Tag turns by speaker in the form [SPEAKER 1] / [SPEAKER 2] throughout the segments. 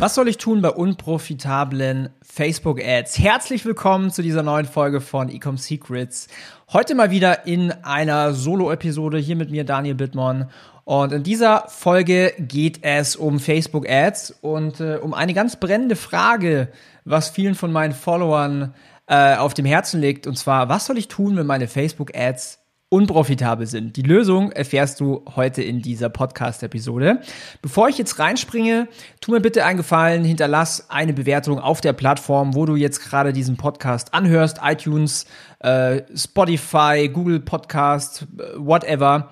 [SPEAKER 1] Was soll ich tun bei unprofitablen Facebook-Ads? Herzlich willkommen zu dieser neuen Folge von Ecom Secrets. Heute mal wieder in einer Solo-Episode hier mit mir, Daniel Bittmann. Und in dieser Folge geht es um Facebook-Ads und äh, um eine ganz brennende Frage, was vielen von meinen Followern äh, auf dem Herzen liegt. Und zwar, was soll ich tun, wenn meine Facebook-Ads unprofitabel sind. Die Lösung erfährst du heute in dieser Podcast-Episode. Bevor ich jetzt reinspringe, tu mir bitte einen Gefallen, hinterlass eine Bewertung auf der Plattform, wo du jetzt gerade diesen Podcast anhörst, iTunes, äh, Spotify, Google Podcast, äh, whatever.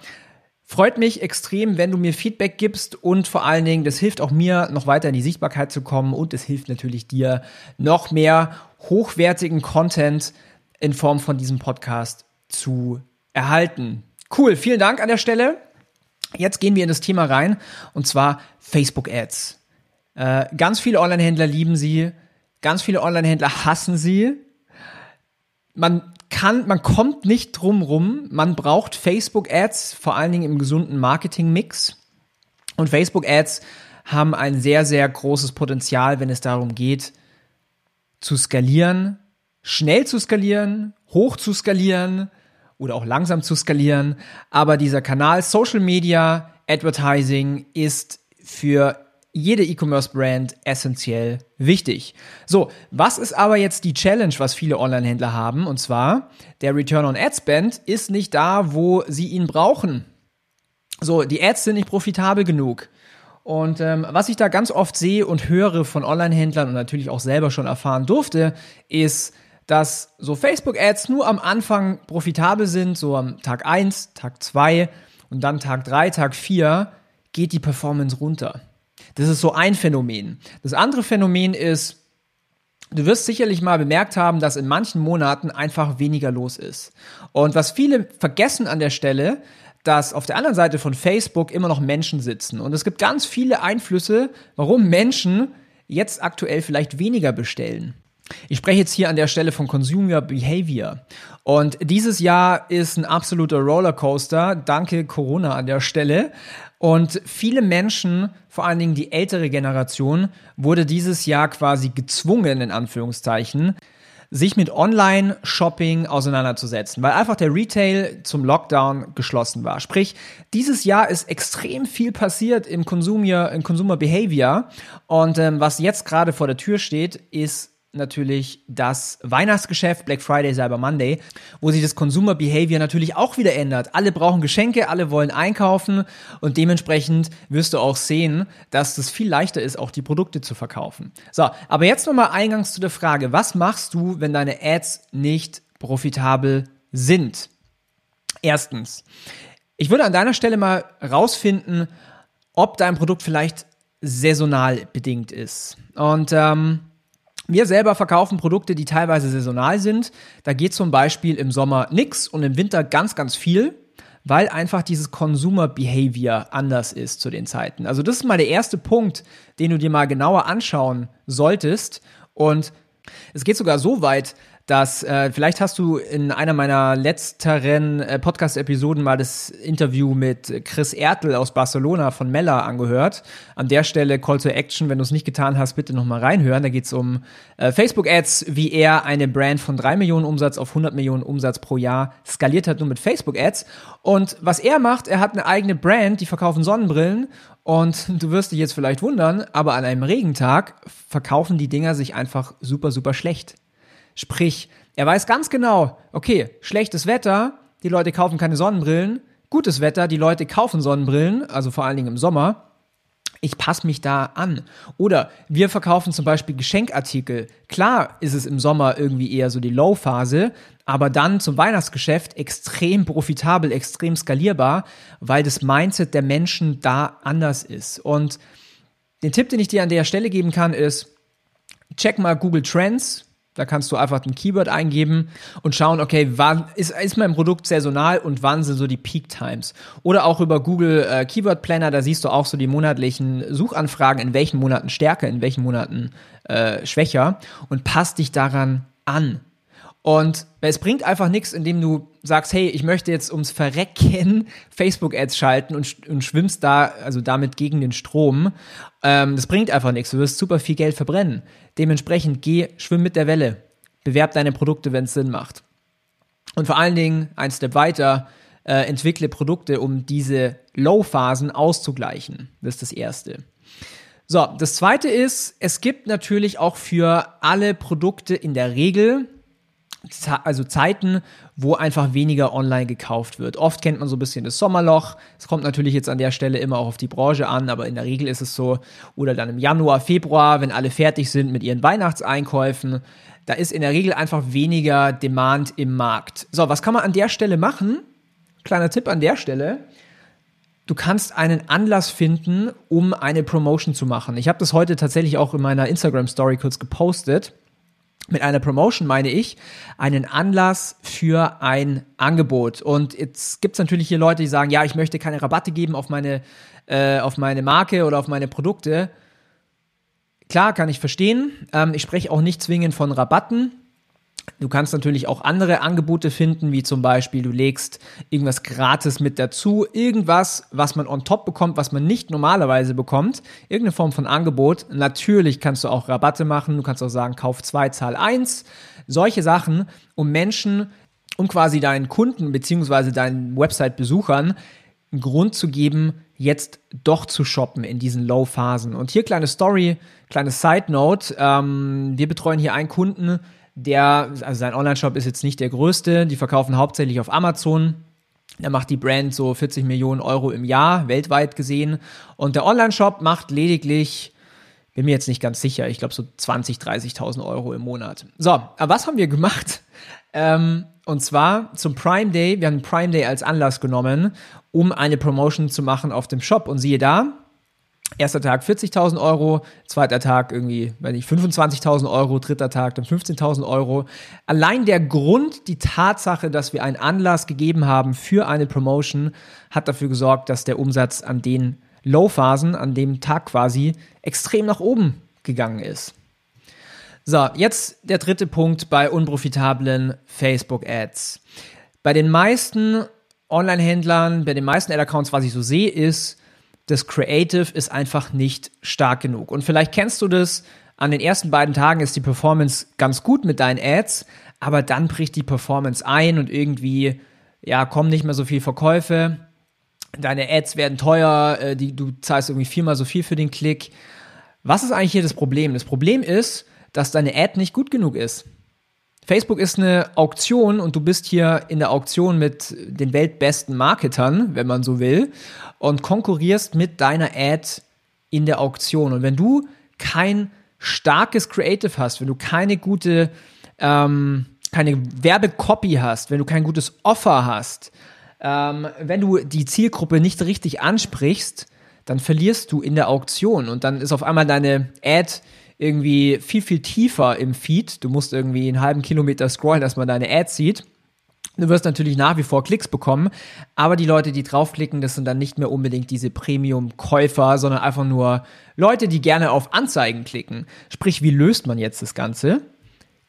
[SPEAKER 1] Freut mich extrem, wenn du mir Feedback gibst und vor allen Dingen, das hilft auch mir, noch weiter in die Sichtbarkeit zu kommen und es hilft natürlich dir, noch mehr hochwertigen Content in Form von diesem Podcast zu erhalten. Cool, vielen Dank an der Stelle. Jetzt gehen wir in das Thema rein und zwar Facebook Ads. Äh, ganz viele Online-Händler lieben sie, ganz viele Online-Händler hassen sie. Man kann, man kommt nicht drum rum. Man braucht Facebook Ads, vor allen Dingen im gesunden Marketing-Mix. Und Facebook Ads haben ein sehr, sehr großes Potenzial, wenn es darum geht, zu skalieren, schnell zu skalieren, hoch zu skalieren, oder auch langsam zu skalieren. Aber dieser Kanal Social Media Advertising ist für jede E-Commerce-Brand essentiell wichtig. So, was ist aber jetzt die Challenge, was viele Online-Händler haben? Und zwar, der Return on Ad Spend ist nicht da, wo sie ihn brauchen. So, die Ads sind nicht profitabel genug. Und ähm, was ich da ganz oft sehe und höre von Online-Händlern und natürlich auch selber schon erfahren durfte, ist, dass so Facebook-Ads nur am Anfang profitabel sind, so am Tag 1, Tag 2 und dann Tag 3, Tag 4 geht die Performance runter. Das ist so ein Phänomen. Das andere Phänomen ist, du wirst sicherlich mal bemerkt haben, dass in manchen Monaten einfach weniger los ist. Und was viele vergessen an der Stelle, dass auf der anderen Seite von Facebook immer noch Menschen sitzen. Und es gibt ganz viele Einflüsse, warum Menschen jetzt aktuell vielleicht weniger bestellen. Ich spreche jetzt hier an der Stelle von Consumer Behavior. Und dieses Jahr ist ein absoluter Rollercoaster. Danke Corona an der Stelle. Und viele Menschen, vor allen Dingen die ältere Generation, wurde dieses Jahr quasi gezwungen, in Anführungszeichen, sich mit Online-Shopping auseinanderzusetzen, weil einfach der Retail zum Lockdown geschlossen war. Sprich, dieses Jahr ist extrem viel passiert im Consumer, im Consumer Behavior und ähm, was jetzt gerade vor der Tür steht, ist natürlich das Weihnachtsgeschäft, Black Friday, Cyber Monday, wo sich das Consumer Behavior natürlich auch wieder ändert. Alle brauchen Geschenke, alle wollen einkaufen und dementsprechend wirst du auch sehen, dass es viel leichter ist, auch die Produkte zu verkaufen. So, aber jetzt nochmal eingangs zu der Frage, was machst du, wenn deine Ads nicht profitabel sind? Erstens, ich würde an deiner Stelle mal rausfinden, ob dein Produkt vielleicht saisonal bedingt ist. Und ähm, wir selber verkaufen Produkte, die teilweise saisonal sind. Da geht zum Beispiel im Sommer nix und im Winter ganz, ganz viel, weil einfach dieses Consumer Behavior anders ist zu den Zeiten. Also das ist mal der erste Punkt, den du dir mal genauer anschauen solltest. Und es geht sogar so weit, dass äh, vielleicht hast du in einer meiner letzteren äh, Podcast-Episoden mal das Interview mit Chris Ertel aus Barcelona von Mella angehört. An der Stelle Call to Action, wenn du es nicht getan hast, bitte nochmal reinhören. Da geht es um äh, Facebook-Ads, wie er eine Brand von drei Millionen Umsatz auf 100 Millionen Umsatz pro Jahr skaliert hat, nur mit Facebook-Ads. Und was er macht, er hat eine eigene Brand, die verkaufen Sonnenbrillen und du wirst dich jetzt vielleicht wundern, aber an einem Regentag verkaufen die Dinger sich einfach super, super schlecht. Sprich, er weiß ganz genau, okay, schlechtes Wetter, die Leute kaufen keine Sonnenbrillen, gutes Wetter, die Leute kaufen Sonnenbrillen, also vor allen Dingen im Sommer. Ich passe mich da an. Oder wir verkaufen zum Beispiel Geschenkartikel. Klar ist es im Sommer irgendwie eher so die Low-Phase, aber dann zum Weihnachtsgeschäft extrem profitabel, extrem skalierbar, weil das Mindset der Menschen da anders ist. Und den Tipp, den ich dir an der Stelle geben kann, ist, check mal Google Trends, Da kannst du einfach ein Keyword eingeben und schauen, okay, wann ist, ist mein Produkt saisonal und wann sind so die Peak Times? Oder auch über Google äh, Keyword Planner, da siehst du auch so die monatlichen Suchanfragen, in welchen Monaten stärker, in welchen Monaten äh, schwächer und passt dich daran an. Und es bringt einfach nichts, indem du sagst, hey, ich möchte jetzt ums Verrecken Facebook-Ads schalten und, und, schwimmst da, also damit gegen den Strom. Ähm, das bringt einfach nichts. Du wirst super viel Geld verbrennen. Dementsprechend geh, schwimm mit der Welle. Bewerb deine Produkte, wenn es Sinn macht. Und vor allen Dingen, ein Step weiter, äh, entwickle Produkte, um diese Low-Phasen auszugleichen. Das ist das Erste. So, das zweite ist, es gibt natürlich auch für alle Produkte in der Regel also Zeiten, wo einfach weniger online gekauft wird. Oft kennt man so ein bisschen das Sommerloch. Es kommt natürlich jetzt an der Stelle immer auch auf die Branche an, aber in der Regel ist es so. Oder dann im Januar, Februar, wenn alle fertig sind mit ihren Weihnachtseinkäufen. Da ist in der Regel einfach weniger Demand im Markt. So, was kann man an der Stelle machen? Kleiner Tipp an der Stelle. Du kannst einen Anlass finden, um eine Promotion zu machen. Ich habe das heute tatsächlich auch in meiner Instagram Story kurz gepostet. Mit einer Promotion meine ich einen Anlass für ein Angebot. Und jetzt gibt es natürlich hier Leute, die sagen, ja, ich möchte keine Rabatte geben auf meine, äh, auf meine Marke oder auf meine Produkte. Klar, kann ich verstehen. Ähm, ich spreche auch nicht zwingend von Rabatten. Du kannst natürlich auch andere Angebote finden, wie zum Beispiel du legst irgendwas gratis mit dazu, irgendwas, was man on top bekommt, was man nicht normalerweise bekommt, irgendeine Form von Angebot. Natürlich kannst du auch Rabatte machen, du kannst auch sagen, kauf zwei, zahl eins, solche Sachen, um Menschen, um quasi deinen Kunden beziehungsweise deinen Website-Besuchern einen Grund zu geben, jetzt doch zu shoppen in diesen Low-Phasen. Und hier kleine Story, kleine Side-Note. Ähm, wir betreuen hier einen Kunden, der, also sein Online-Shop ist jetzt nicht der größte, die verkaufen hauptsächlich auf Amazon. Da macht die Brand so 40 Millionen Euro im Jahr, weltweit gesehen. Und der Online-Shop macht lediglich, bin mir jetzt nicht ganz sicher, ich glaube so 20, 30.000 Euro im Monat. So, aber was haben wir gemacht? Ähm, und zwar zum Prime Day, wir haben Prime Day als Anlass genommen, um eine Promotion zu machen auf dem Shop. Und siehe da, Erster Tag 40.000 Euro, zweiter Tag irgendwie, wenn ich 25.000 Euro, dritter Tag dann 15.000 Euro. Allein der Grund, die Tatsache, dass wir einen Anlass gegeben haben für eine Promotion, hat dafür gesorgt, dass der Umsatz an den Low-Phasen, an dem Tag quasi, extrem nach oben gegangen ist. So, jetzt der dritte Punkt bei unprofitablen Facebook-Ads. Bei den meisten Online-Händlern, bei den meisten Ad-Accounts, was ich so sehe, ist, das Creative ist einfach nicht stark genug. Und vielleicht kennst du das, an den ersten beiden Tagen ist die Performance ganz gut mit deinen Ads, aber dann bricht die Performance ein und irgendwie, ja, kommen nicht mehr so viel Verkäufe. Deine Ads werden teuer, äh, die, du zahlst irgendwie viermal so viel für den Klick. Was ist eigentlich hier das Problem? Das Problem ist, dass deine Ad nicht gut genug ist. Facebook ist eine Auktion und du bist hier in der Auktion mit den weltbesten Marketern, wenn man so will, und konkurrierst mit deiner Ad in der Auktion. Und wenn du kein starkes Creative hast, wenn du keine gute, ähm, keine Werbecopy hast, wenn du kein gutes Offer hast, ähm, wenn du die Zielgruppe nicht richtig ansprichst, dann verlierst du in der Auktion und dann ist auf einmal deine Ad irgendwie viel, viel tiefer im Feed. Du musst irgendwie einen halben Kilometer scrollen, dass man deine Ads sieht. Du wirst natürlich nach wie vor Klicks bekommen, aber die Leute, die draufklicken, das sind dann nicht mehr unbedingt diese Premium-Käufer, sondern einfach nur Leute, die gerne auf Anzeigen klicken. Sprich, wie löst man jetzt das Ganze?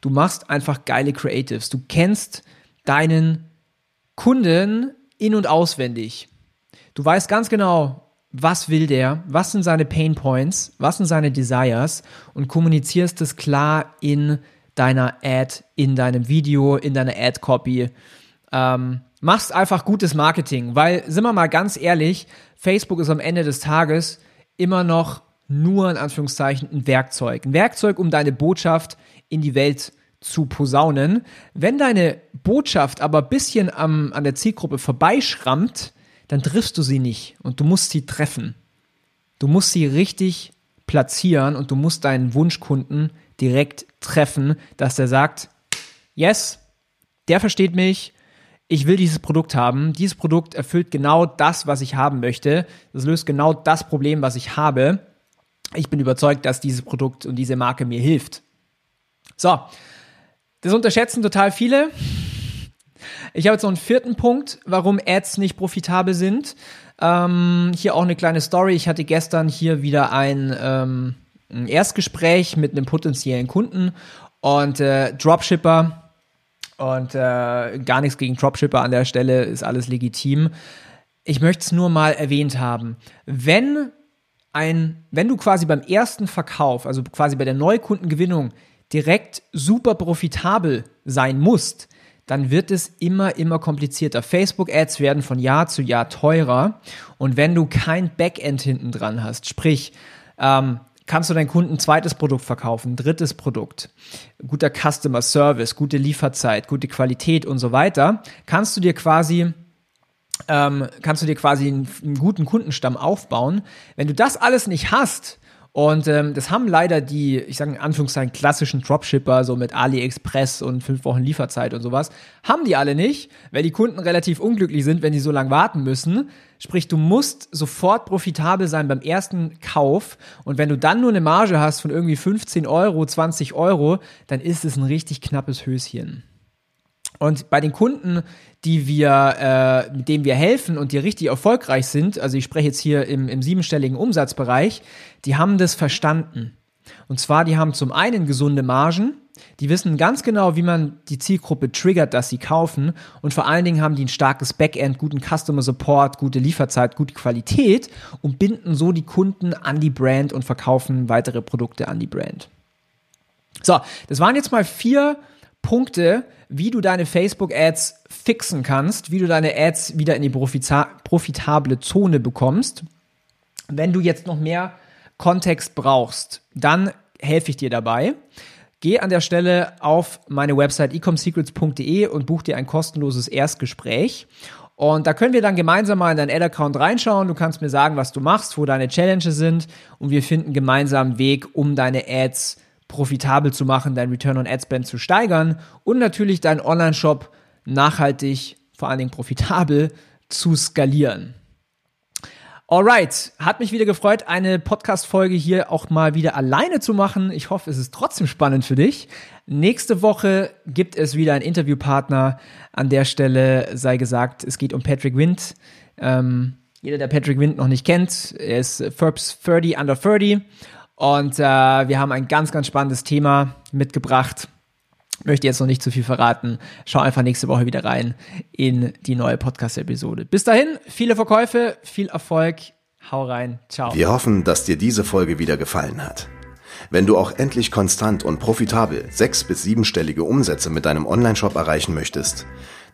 [SPEAKER 1] Du machst einfach geile Creatives. Du kennst deinen Kunden in- und auswendig. Du weißt ganz genau, was will der, was sind seine Pain Points, was sind seine Desires und kommunizierst es klar in deiner Ad, in deinem Video, in deiner Ad-Copy. Ähm, machst einfach gutes Marketing, weil, sind wir mal ganz ehrlich, Facebook ist am Ende des Tages immer noch nur in Anführungszeichen ein Werkzeug. Ein Werkzeug, um deine Botschaft in die Welt zu posaunen. Wenn deine Botschaft aber ein bisschen am, an der Zielgruppe vorbeischrammt, dann triffst du sie nicht und du musst sie treffen. Du musst sie richtig platzieren und du musst deinen Wunschkunden direkt treffen, dass der sagt, yes, der versteht mich, ich will dieses Produkt haben. Dieses Produkt erfüllt genau das, was ich haben möchte. Das löst genau das Problem, was ich habe. Ich bin überzeugt, dass dieses Produkt und diese Marke mir hilft. So, Das unterschätzen total viele. Ich habe jetzt noch einen vierten Punkt, warum Ads nicht profitabel sind. Ähm, hier auch eine kleine Story. Ich hatte gestern hier wieder ein, ähm, ein Erstgespräch mit einem potenziellen Kunden und äh, Dropshipper und äh, gar nichts gegen Dropshipper an der Stelle, ist alles legitim. Ich möchte es nur mal erwähnt haben. Wenn ein, wenn du quasi beim ersten Verkauf, also quasi bei der Neukundengewinnung direkt super profitabel sein musst, dann wird es immer, immer komplizierter. Facebook-Ads werden von Jahr zu Jahr teurer. Und wenn du kein Backend hinten dran hast, sprich, ähm, kannst du deinen Kunden ein zweites Produkt verkaufen, ein drittes Produkt, guter Customer Service, gute Lieferzeit, gute Qualität und so weiter, kannst du dir quasi ähm, kannst du dir quasi einen, einen guten Kundenstamm aufbauen. Wenn du das alles nicht hast, und ähm, das haben leider die, ich sage in Anführungszeichen, klassischen Dropshipper, so mit AliExpress und fünf Wochen Lieferzeit und sowas, haben die alle nicht, weil die Kunden relativ unglücklich sind, wenn die so lange warten müssen. Sprich, du musst sofort profitabel sein beim ersten Kauf. Und wenn du dann nur eine Marge hast von irgendwie 15 Euro, 20 Euro, dann ist es ein richtig knappes Höschen. Und bei den Kunden, die wir, äh, mit denen wir helfen und die richtig erfolgreich sind, also ich spreche jetzt hier im, im siebenstelligen Umsatzbereich, die haben das verstanden. Und zwar, die haben zum einen gesunde Margen, die wissen ganz genau, wie man die Zielgruppe triggert, dass sie kaufen. Und vor allen Dingen haben die ein starkes Backend, guten Customer Support, gute Lieferzeit, gute Qualität und binden so die Kunden an die Brand und verkaufen weitere Produkte an die Brand. So, das waren jetzt mal vier Punkte, wie du deine Facebook-Ads fixen kannst, wie du deine Ads wieder in die profitable Zone bekommst. Wenn du jetzt noch mehr Kontext brauchst, dann helfe ich dir dabei. Geh an der Stelle auf meine Website ecomsecrets.de und buch dir ein kostenloses Erstgespräch. Und da können wir dann gemeinsam mal in deinen Ad-Account reinschauen. Du kannst mir sagen, was du machst, wo deine Challenges sind und wir finden gemeinsam einen Weg, um deine Ads zu profitabel zu machen, dein Return on Ad Spend zu steigern und natürlich deinen Online-Shop nachhaltig, vor allen Dingen profitabel zu skalieren. Alright, hat mich wieder gefreut, eine Podcast-Folge hier auch mal wieder alleine zu machen. Ich hoffe, es ist trotzdem spannend für dich. Nächste Woche gibt es wieder einen Interviewpartner. An der Stelle sei gesagt, es geht um Patrick Wind. Ähm, jeder, der Patrick Wind noch nicht kennt, er ist Forbes 30 under 30 und äh, wir haben ein ganz, ganz spannendes Thema mitgebracht. Möchte jetzt noch nicht zu viel verraten. Schau einfach nächste Woche wieder rein in die neue Podcast-Episode. Bis dahin, viele Verkäufe, viel Erfolg. Hau rein. Ciao.
[SPEAKER 2] Wir hoffen, dass dir diese Folge wieder gefallen hat. Wenn du auch endlich konstant und profitabel sechs- bis siebenstellige Umsätze mit deinem Onlineshop erreichen möchtest,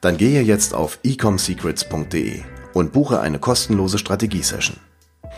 [SPEAKER 2] dann gehe jetzt auf ecomsecrets.de und buche eine kostenlose Strategiesession.